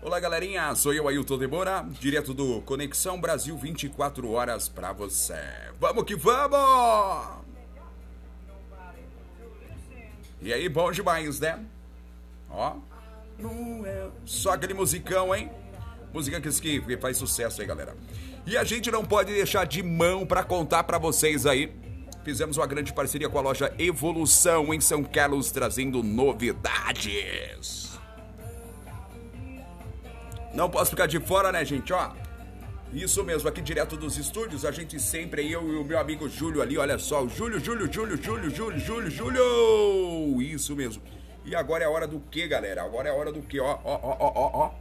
Olá, galerinha. Sou eu, Ailton Demora, direto do Conexão Brasil 24 horas pra você. Vamos que vamos! E aí, bom demais, né? Ó. Só aquele musicão, hein? Música que faz sucesso aí, galera. E a gente não pode deixar de mão para contar para vocês aí. Fizemos uma grande parceria com a loja Evolução em São Carlos, trazendo novidades. Não posso ficar de fora, né, gente? Ó, isso mesmo, aqui direto dos estúdios, a gente sempre, eu e o meu amigo Júlio ali, olha só, o Júlio, Júlio, Júlio, Júlio, Júlio, Júlio, Júlio! Isso mesmo. E agora é a hora do que, galera? Agora é a hora do que, ó, ó, ó, ó, ó, ó.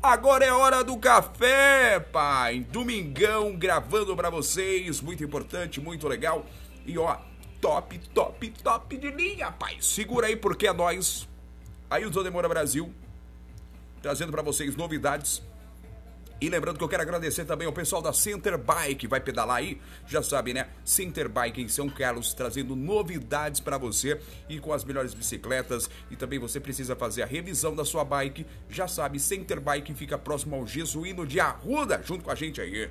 Agora é hora do café, pai. Domingão gravando para vocês, muito importante, muito legal. E ó, top, top, top de linha, pai. Segura aí porque é nós. Aí o Demora Brasil trazendo para vocês novidades e lembrando que eu quero agradecer também ao pessoal da Center Bike, vai pedalar aí, já sabe, né? Center Bike em São Carlos, trazendo novidades para você e com as melhores bicicletas. E também você precisa fazer a revisão da sua bike, já sabe, Center Bike fica próximo ao Jesuíno de Arruda, junto com a gente aí.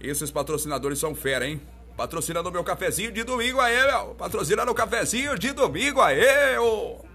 Esses patrocinadores são fera, hein? Patrocinando meu cafezinho de domingo aí, meu. Patrocinando o cafezinho de domingo aí, ô.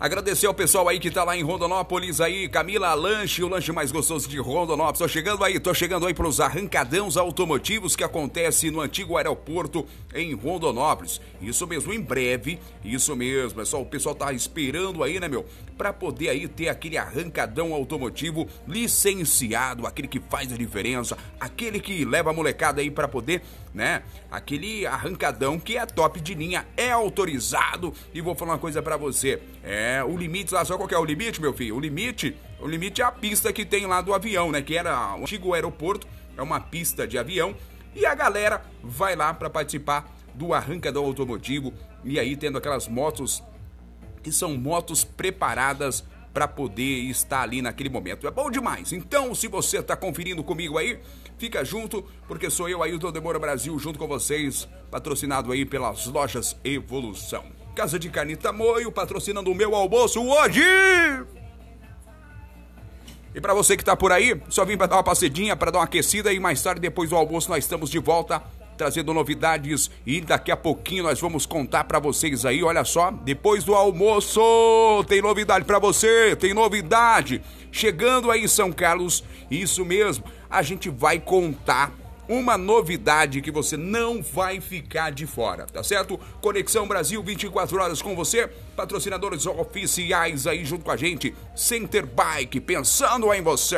Agradecer ao pessoal aí que tá lá em Rondonópolis aí, Camila Lanche, o lanche mais gostoso de Rondonópolis. Tô chegando aí, tô chegando aí pros arrancadãos automotivos que acontece no antigo aeroporto em Rondonópolis. Isso mesmo, em breve, isso mesmo. É só o pessoal tá esperando aí, né, meu? Pra poder aí ter aquele arrancadão automotivo licenciado, aquele que faz a diferença, aquele que leva a molecada aí para poder, né? Aquele arrancadão que é top de linha, é autorizado. E vou falar uma coisa para você. É, o limite lá, só qual é o limite, meu filho? O limite, o limite é a pista que tem lá do avião, né? Que era o antigo aeroporto, é uma pista de avião. E a galera vai lá para participar do arrancadão automotivo e aí tendo aquelas motos que são motos preparadas para poder estar ali naquele momento. É bom demais. Então, se você está conferindo comigo aí, fica junto, porque sou eu do Demora Brasil junto com vocês, patrocinado aí pelas lojas Evolução. Casa de Carne Tamoio, patrocinando o meu almoço hoje! E para você que tá por aí, só vim para dar uma passedinha, para dar uma aquecida e mais tarde, depois do almoço, nós estamos de volta trazendo novidades e daqui a pouquinho nós vamos contar para vocês aí, olha só, depois do almoço, tem novidade para você, tem novidade. Chegando aí em São Carlos, isso mesmo, a gente vai contar uma novidade que você não vai ficar de fora, tá certo? Conexão Brasil 24 horas com você, patrocinadores oficiais aí junto com a gente, Center Bike, pensando em você.